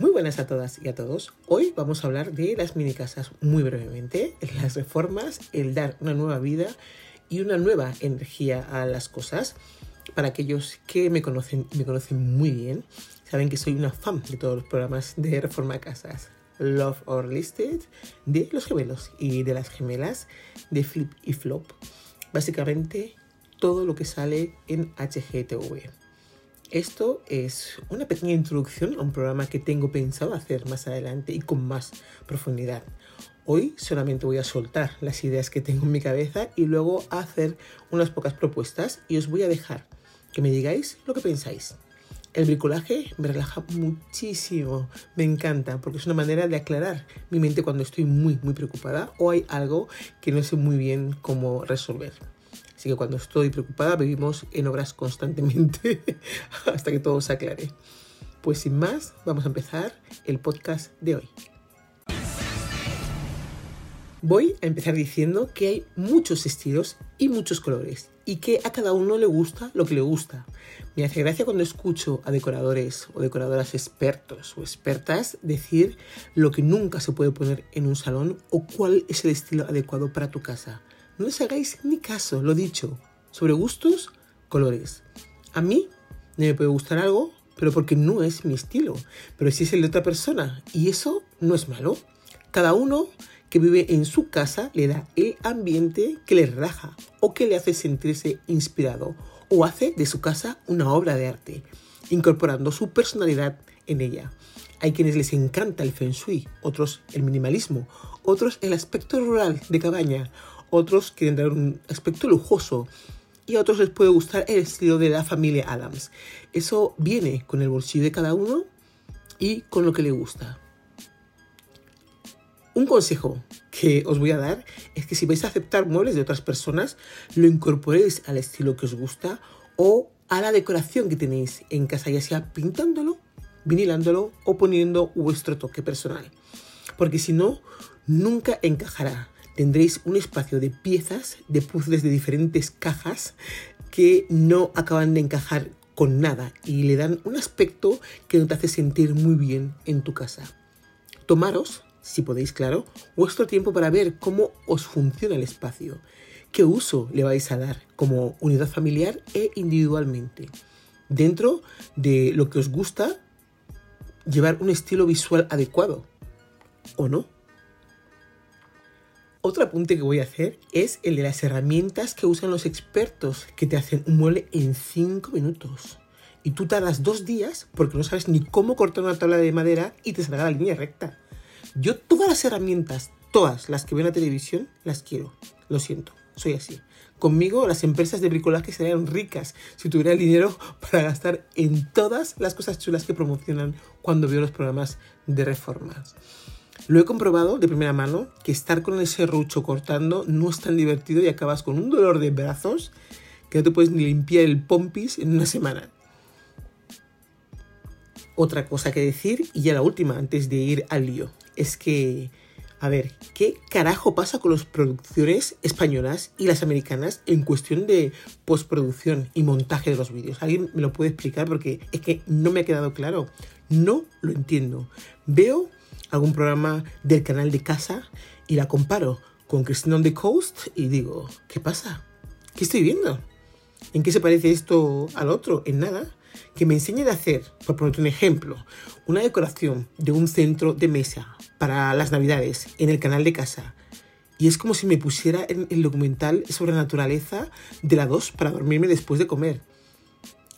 Muy buenas a todas y a todos. Hoy vamos a hablar de las mini casas muy brevemente, las reformas, el dar una nueva vida y una nueva energía a las cosas. Para aquellos que me conocen me conocen muy bien, saben que soy una fan de todos los programas de reforma casas. Love or Listed, de los gemelos y de las gemelas, de Flip y Flop. Básicamente todo lo que sale en HGTV. Esto es una pequeña introducción a un programa que tengo pensado hacer más adelante y con más profundidad. Hoy solamente voy a soltar las ideas que tengo en mi cabeza y luego hacer unas pocas propuestas y os voy a dejar que me digáis lo que pensáis. El bricolaje me relaja muchísimo, me encanta porque es una manera de aclarar mi mente cuando estoy muy muy preocupada o hay algo que no sé muy bien cómo resolver. Así que cuando estoy preocupada vivimos en obras constantemente hasta que todo se aclare. Pues sin más, vamos a empezar el podcast de hoy. Voy a empezar diciendo que hay muchos estilos y muchos colores y que a cada uno le gusta lo que le gusta. Me hace gracia cuando escucho a decoradores o decoradoras expertos o expertas decir lo que nunca se puede poner en un salón o cuál es el estilo adecuado para tu casa. No les hagáis ni caso, lo dicho. Sobre gustos, colores. A mí no me puede gustar algo, pero porque no es mi estilo. Pero si es el de otra persona. Y eso no es malo. Cada uno que vive en su casa le da el ambiente que le relaja o que le hace sentirse inspirado o hace de su casa una obra de arte, incorporando su personalidad en ella. Hay quienes les encanta el feng shui, otros el minimalismo, otros el aspecto rural de cabaña, otros quieren dar un aspecto lujoso y a otros les puede gustar el estilo de la familia Adams. Eso viene con el bolsillo de cada uno y con lo que le gusta. Un consejo que os voy a dar es que si vais a aceptar muebles de otras personas, lo incorporéis al estilo que os gusta o a la decoración que tenéis en casa, ya sea pintándolo, vinilándolo o poniendo vuestro toque personal. Porque si no, nunca encajará tendréis un espacio de piezas, de puzzles de diferentes cajas que no acaban de encajar con nada y le dan un aspecto que no te hace sentir muy bien en tu casa. Tomaros, si podéis, claro, vuestro tiempo para ver cómo os funciona el espacio, qué uso le vais a dar como unidad familiar e individualmente. Dentro de lo que os gusta, llevar un estilo visual adecuado, ¿o no? Otro apunte que voy a hacer es el de las herramientas que usan los expertos que te hacen un mueble en 5 minutos. Y tú tardas dos días porque no sabes ni cómo cortar una tabla de madera y te salga la línea recta. Yo todas las herramientas, todas las que veo en la televisión, las quiero. Lo siento, soy así. Conmigo las empresas de bricolaje serían ricas si tuviera el dinero para gastar en todas las cosas chulas que promocionan cuando veo los programas de reformas. Lo he comprobado de primera mano que estar con ese rucho cortando no es tan divertido y acabas con un dolor de brazos que no te puedes ni limpiar el pompis en una semana. Otra cosa que decir, y ya la última antes de ir al lío, es que, a ver, ¿qué carajo pasa con las producciones españolas y las americanas en cuestión de postproducción y montaje de los vídeos? ¿Alguien me lo puede explicar? Porque es que no me ha quedado claro. No lo entiendo. Veo algún programa del canal de casa y la comparo con Christine on the Coast y digo, ¿qué pasa? ¿Qué estoy viendo? ¿En qué se parece esto al otro? En nada. Que me enseñe a hacer, por ponerte un ejemplo, una decoración de un centro de mesa para las navidades en el canal de casa. Y es como si me pusiera en el documental sobre naturaleza de la 2 para dormirme después de comer.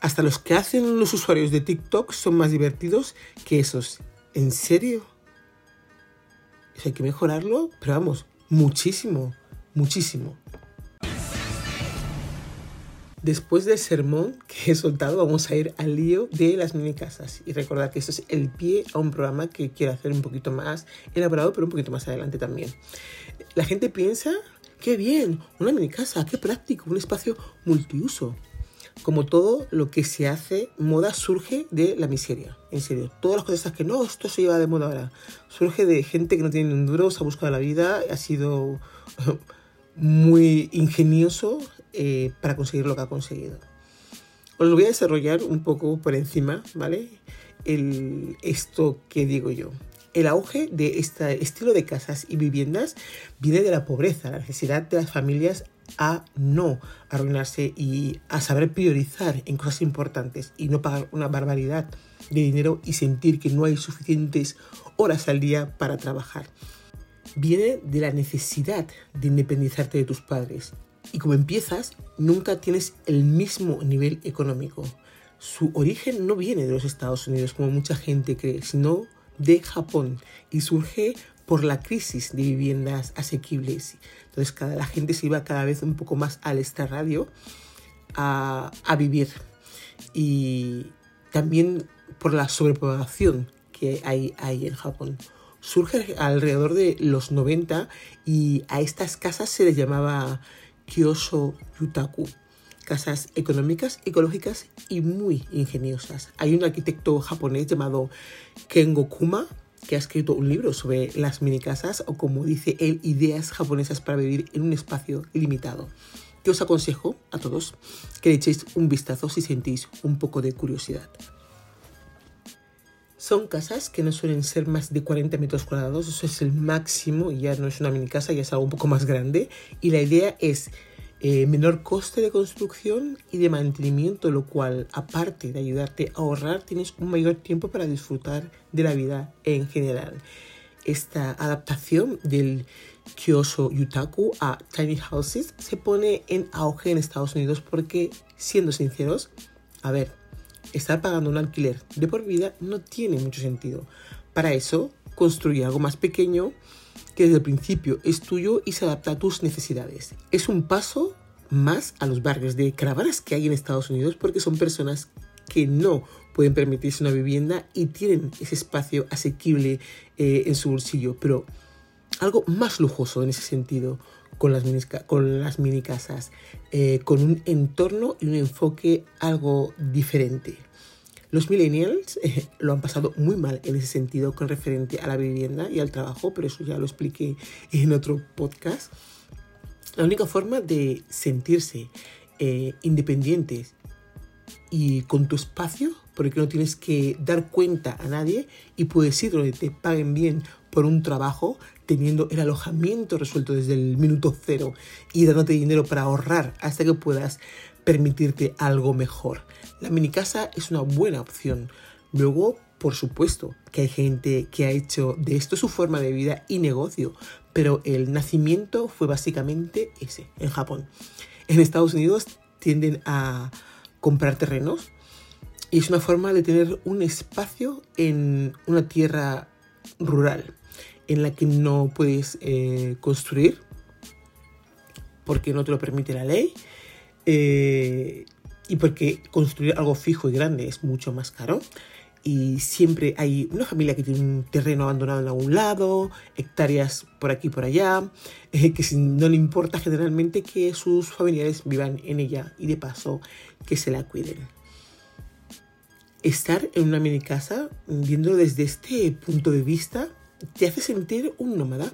Hasta los que hacen los usuarios de TikTok son más divertidos que esos. ¿En serio? Hay que mejorarlo, pero vamos, muchísimo, muchísimo. Después del sermón que he soltado, vamos a ir al lío de las mini casas. Y recordar que esto es el pie a un programa que quiero hacer un poquito más elaborado, pero un poquito más adelante también. La gente piensa, qué bien, una mini casa, qué práctico, un espacio multiuso como todo lo que se hace, moda surge de la miseria. En serio, todas las cosas que no, esto se lleva de moda ahora. Surge de gente que no tiene un duro, ha buscado la vida, ha sido muy ingenioso eh, para conseguir lo que ha conseguido. Os lo voy a desarrollar un poco por encima, ¿vale? el, esto que digo yo. El auge de este estilo de casas y viviendas viene de la pobreza, la necesidad de las familias a no arruinarse y a saber priorizar en cosas importantes y no pagar una barbaridad de dinero y sentir que no hay suficientes horas al día para trabajar. Viene de la necesidad de independizarte de tus padres y como empiezas nunca tienes el mismo nivel económico. Su origen no viene de los Estados Unidos como mucha gente cree, sino de Japón y surge por la crisis de viviendas asequibles. Entonces cada, la gente se iba cada vez un poco más al extrarradio a, a vivir. Y también por la sobrepoblación que hay, hay en Japón. Surge alrededor de los 90 y a estas casas se les llamaba Kyosho Yutaku. Casas económicas, ecológicas y muy ingeniosas. Hay un arquitecto japonés llamado Kengo Kuma que ha escrito un libro sobre las mini casas o como dice él, ideas japonesas para vivir en un espacio limitado. Yo os aconsejo a todos que le echéis un vistazo si sentís un poco de curiosidad. Son casas que no suelen ser más de 40 metros cuadrados, eso es el máximo, ya no es una mini casa, ya es algo un poco más grande. Y la idea es eh, menor coste de construcción y de mantenimiento, lo cual, aparte de ayudarte a ahorrar, tienes un mayor tiempo para disfrutar de la vida en general. Esta adaptación del Kyosho Yutaku a Tiny Houses se pone en auge en Estados Unidos porque, siendo sinceros, a ver, estar pagando un alquiler de por vida no tiene mucho sentido. Para eso, construye algo más pequeño que desde el principio es tuyo y se adapta a tus necesidades. Es un paso más a los barrios de caravanas que hay en Estados Unidos porque son personas que no pueden permitirse una vivienda y tienen ese espacio asequible eh, en su bolsillo, pero algo más lujoso en ese sentido con las mini, con las casas, eh, con un entorno y un enfoque algo diferente. Los millennials eh, lo han pasado muy mal en ese sentido con referente a la vivienda y al trabajo, pero eso ya lo expliqué en otro podcast. La única forma de sentirse eh, independientes y con tu espacio, porque no tienes que dar cuenta a nadie y puedes ir donde te paguen bien por un trabajo, teniendo el alojamiento resuelto desde el minuto cero y dándote dinero para ahorrar hasta que puedas permitirte algo mejor. La mini casa es una buena opción. Luego, por supuesto, que hay gente que ha hecho de esto su forma de vida y negocio, pero el nacimiento fue básicamente ese, en Japón. En Estados Unidos tienden a comprar terrenos y es una forma de tener un espacio en una tierra rural en la que no puedes eh, construir porque no te lo permite la ley eh, y porque construir algo fijo y grande es mucho más caro. Y siempre hay una familia que tiene un terreno abandonado en algún lado, hectáreas por aquí y por allá, eh, que no le importa generalmente que sus familiares vivan en ella y de paso que se la cuiden. Estar en una mini casa, viendo desde este punto de vista, te hace sentir un nómada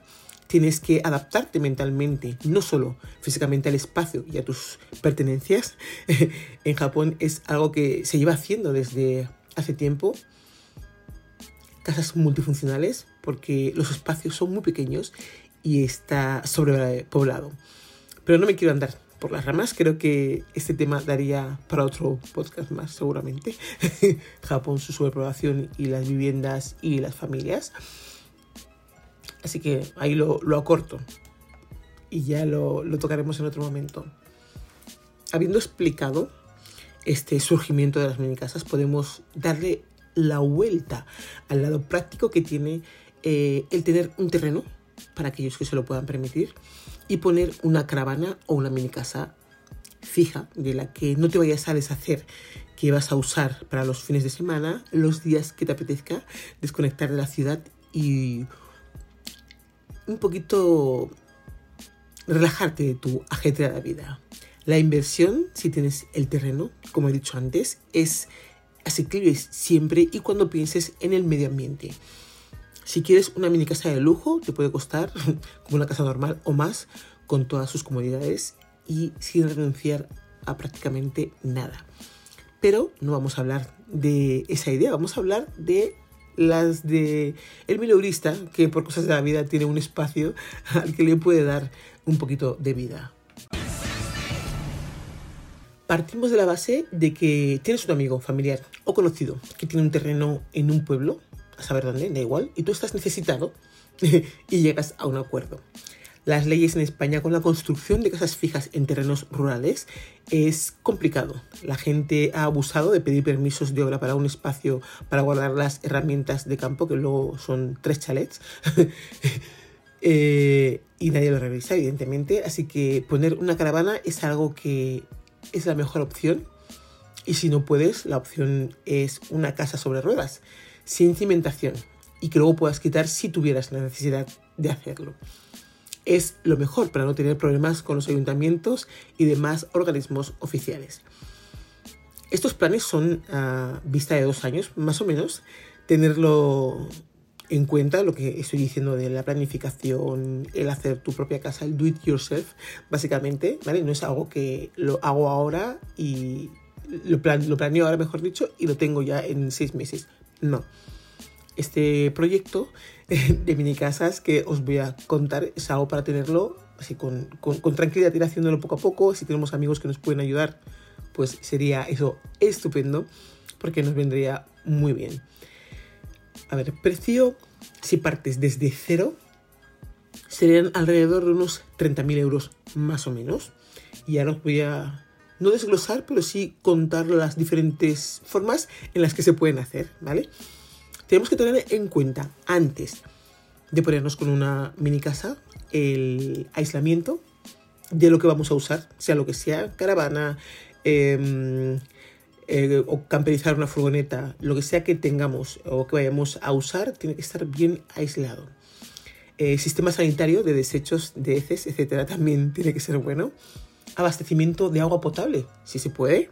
tienes que adaptarte mentalmente, no solo físicamente al espacio y a tus pertenencias. en Japón es algo que se lleva haciendo desde hace tiempo. Casas multifuncionales, porque los espacios son muy pequeños y está sobrepoblado. Pero no me quiero andar por las ramas, creo que este tema daría para otro podcast más seguramente. Japón, su sobrepoblación y las viviendas y las familias. Así que ahí lo, acorto y ya lo, lo tocaremos en otro momento. Habiendo explicado este surgimiento de las mini casas, podemos darle la vuelta al lado práctico que tiene eh, el tener un terreno para aquellos que se lo puedan permitir y poner una caravana o una mini casa fija de la que no te vayas a deshacer que vas a usar para los fines de semana, los días que te apetezca desconectar de la ciudad y un poquito relajarte de tu ajetreada vida. La inversión, si tienes el terreno, como he dicho antes, es asequible siempre y cuando pienses en el medio ambiente. Si quieres una mini casa de lujo, te puede costar como una casa normal o más, con todas sus comodidades y sin renunciar a prácticamente nada. Pero no vamos a hablar de esa idea, vamos a hablar de las de el mileurista, que por cosas de la vida tiene un espacio al que le puede dar un poquito de vida. Partimos de la base de que tienes un amigo, familiar o conocido que tiene un terreno en un pueblo, a saber dónde, da igual, y tú estás necesitado y llegas a un acuerdo. Las leyes en España con la construcción de casas fijas en terrenos rurales es complicado. La gente ha abusado de pedir permisos de obra para un espacio para guardar las herramientas de campo, que luego son tres chalets. Eh, y nadie lo revisa, evidentemente. Así que poner una caravana es algo que es la mejor opción. Y si no puedes, la opción es una casa sobre ruedas, sin cimentación, y que luego puedas quitar si tuvieras la necesidad de hacerlo es lo mejor para no tener problemas con los ayuntamientos y demás organismos oficiales. Estos planes son a vista de dos años, más o menos, tenerlo en cuenta, lo que estoy diciendo de la planificación, el hacer tu propia casa, el do it yourself, básicamente, ¿vale? No es algo que lo hago ahora y lo, lo planeo ahora, mejor dicho, y lo tengo ya en seis meses. No este proyecto de mini casas que os voy a contar es algo para tenerlo así con, tranquilidad, ir haciéndolo poco a poco. Si tenemos amigos que nos pueden ayudar, pues sería eso estupendo porque nos vendría muy bien. A ver, precio, si partes desde cero, serían alrededor de unos 30.000 euros más o menos. Y ahora os voy a, no desglosar, pero sí contar las diferentes formas en las que se pueden hacer, ¿vale? Tenemos que tener en cuenta antes de ponernos con una mini casa el aislamiento de lo que vamos a usar, sea lo que sea, caravana em, eh, o camperizar una furgoneta, lo que sea que tengamos o que vayamos a usar, tiene que estar bien aislado. Eh, sistema sanitario de desechos, de heces, etcétera, también tiene que ser bueno. Abastecimiento de agua potable, si se puede.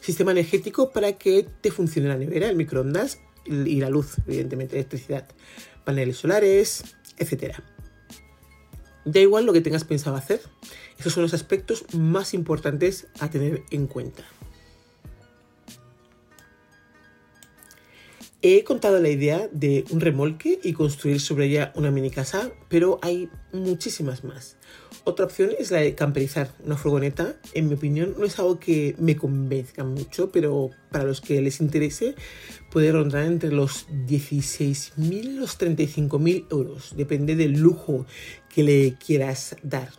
Sistema energético para que te funcione la nevera, el microondas y la luz, evidentemente, electricidad, paneles solares, etc. Da igual lo que tengas pensado hacer, esos son los aspectos más importantes a tener en cuenta. He contado la idea de un remolque y construir sobre ella una mini casa, pero hay muchísimas más. Otra opción es la de camperizar una furgoneta. En mi opinión, no es algo que me convenzca mucho, pero para los que les interese, puede rondar entre los 16.000 y los 35.000 euros. Depende del lujo que le quieras dar.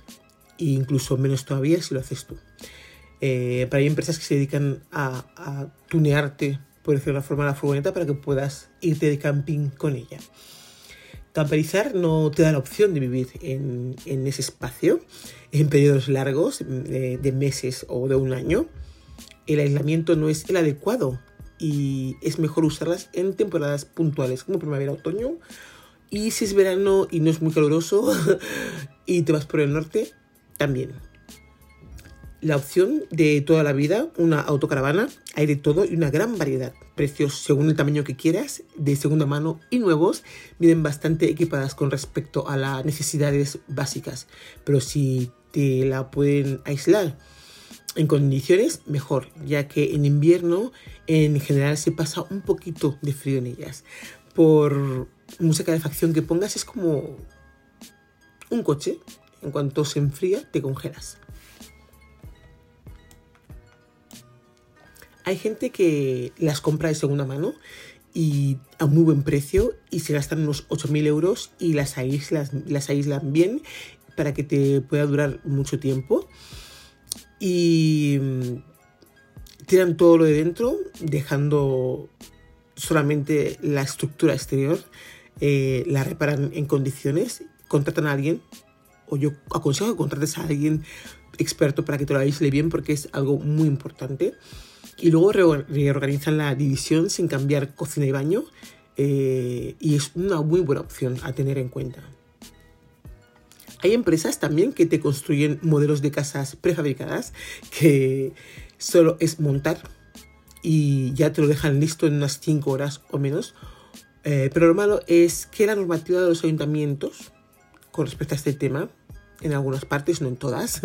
E incluso menos todavía si lo haces tú. Eh, para hay empresas que se dedican a, a tunearte por decirlo de una forma, la furgoneta para que puedas irte de camping con ella. Camperizar no te da la opción de vivir en, ese espacio en periodos largos, de, meses o de un año. El aislamiento no es el adecuado y es mejor usarlas en temporadas puntuales como primavera-otoño. Y si es verano y no es muy caluroso y te vas por el norte, también la opción de toda la vida, una autocaravana, hay de todo y una gran variedad. Precios según el tamaño que quieras, de segunda mano y nuevos, vienen bastante equipadas con respecto a las necesidades básicas. Pero si te la pueden aislar en condiciones, mejor, ya que en invierno en general se pasa un poquito de frío en ellas. Por mucha calefacción que pongas es como un coche, en cuanto se enfría te congelas. Hay gente que las compra de segunda mano y a muy buen precio y se gastan unos 8.000 euros y las aíslan, las aíslan bien para que te pueda durar mucho tiempo. Y mm, tiran todo lo de dentro, dejando solamente la estructura exterior. Eh, la reparan en condiciones, contratan a alguien, o yo aconsejo que contrates a alguien experto para que te lo aísle bien porque es algo muy importante y luego reorganizan la división sin cambiar cocina y baño eh, y es una muy buena opción a tener en cuenta. Hay empresas también que te construyen modelos de casas prefabricadas que solo es montar y ya te lo dejan listo en unas 5 horas o menos. Eh, pero lo malo es que la normativa de los ayuntamientos con respecto a este tema, en algunas partes, no en todas,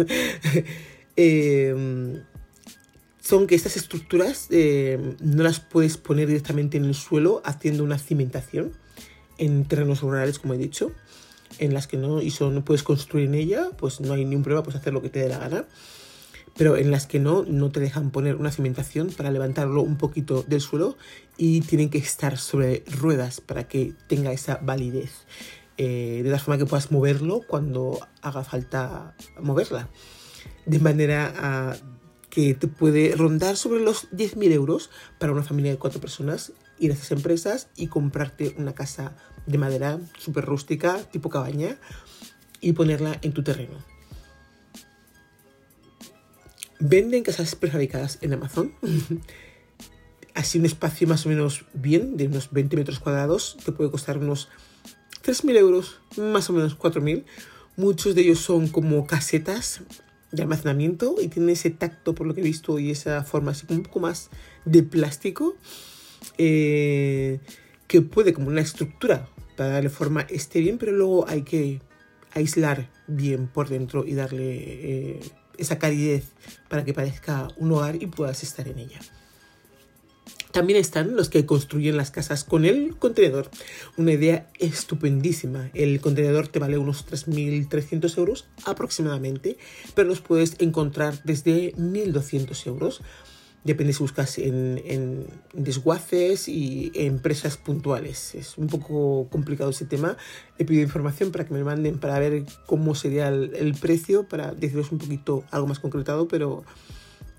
eh, son que estas estructuras eh, no las puedes poner directamente en el suelo haciendo una cimentación en terrenos rurales, como he dicho, en las que no, y no puedes construir en ella, pues no hay ningún problema, puedes hacer lo que te dé la gana. Pero en las que no, no te dejan poner una cimentación para levantarlo un poquito del suelo y tienen que estar sobre ruedas para que tenga esa validez. Eh, de tal forma que puedas moverlo cuando haga falta moverla. De manera a que te puede rondar sobre los 10.000 euros para una familia de cuatro personas ir a esas empresas y comprarte una casa de madera súper rústica, tipo cabaña, y ponerla en tu terreno. Venden casas prefabricadas en Amazon. Así un espacio más o menos bien, de unos 20 metros cuadrados, te puede costar unos 3.000 euros, más o menos 4.000. Muchos de ellos son como casetas de almacenamiento y tiene ese tacto por lo que he visto y esa forma así un poco más de plástico eh, que puede como una estructura para darle forma esté bien pero luego hay que aislar bien por dentro y darle eh, esa calidez para que parezca un hogar y puedas estar en ella. También están los que construyen las casas con el contenedor. Una idea estupendísima. El contenedor te vale unos 3.300 euros aproximadamente, pero los puedes encontrar desde 1.200 euros. Depende si buscas en, desguaces y empresas puntuales. Es un poco complicado ese tema. He pedido información para que me manden para ver cómo sería el, el precio, para deciros un poquito algo más concretado, pero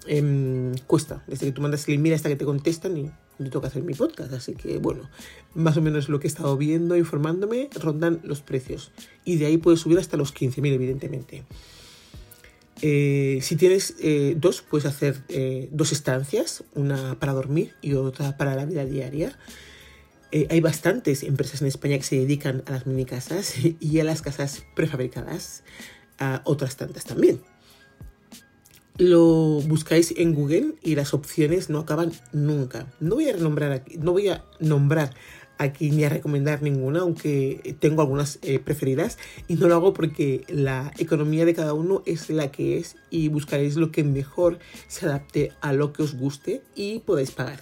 Em, cuesta. Desde que tú mandas el email hasta que te contestan y yo tengo que hacer mi podcast. Así que, bueno, más o menos lo que he estado viendo, informándome, rondan los precios. Y de ahí puedes subir hasta los 15.000, evidentemente. Eh, si tienes eh, dos, puedes hacer eh, dos estancias, una para dormir y otra para la vida diaria. hay bastantes empresas en España que se dedican a las mini casas y a las casas prefabricadas, a otras tantas también lo buscáis en Google y las opciones no acaban nunca. No voy a nombrar aquí, no voy a nombrar aquí ni a recomendar ninguna, aunque tengo algunas eh, preferidas y no lo hago porque la economía de cada uno es la que es y buscaréis lo que mejor se adapte a lo que os guste y podáis pagar.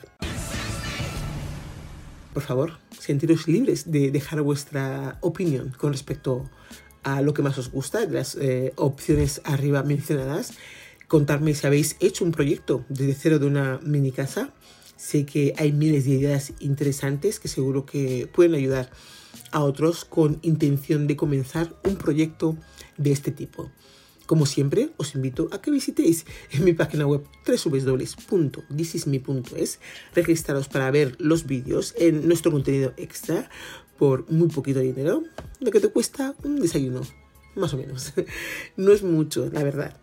Por favor, sentiros libres de dejar vuestra opinión con respecto a lo que más os gusta, las eh, opciones arriba mencionadas contarme si habéis hecho un proyecto desde cero de una mini casa. Sé que hay miles de ideas interesantes que seguro que pueden ayudar a otros con intención de comenzar un proyecto de este tipo. Como siempre, os invito a que visitéis en mi página web www.thisisme.es, registraros para ver los vídeos en nuestro contenido extra por muy poquito dinero, lo que te cuesta un desayuno, más o menos. No es mucho, la verdad.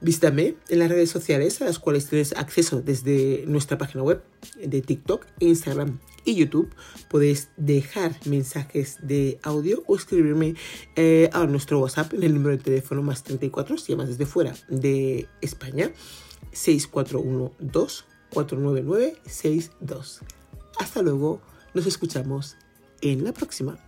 Visítame en las redes sociales a las cuales tienes acceso desde nuestra página web de TikTok, Instagram y YouTube. Podéis dejar mensajes de audio o escribirme eh, a nuestro WhatsApp en el número de teléfono más 34 si llamas desde fuera de España 6412 499 62. Hasta luego, nos escuchamos en la próxima.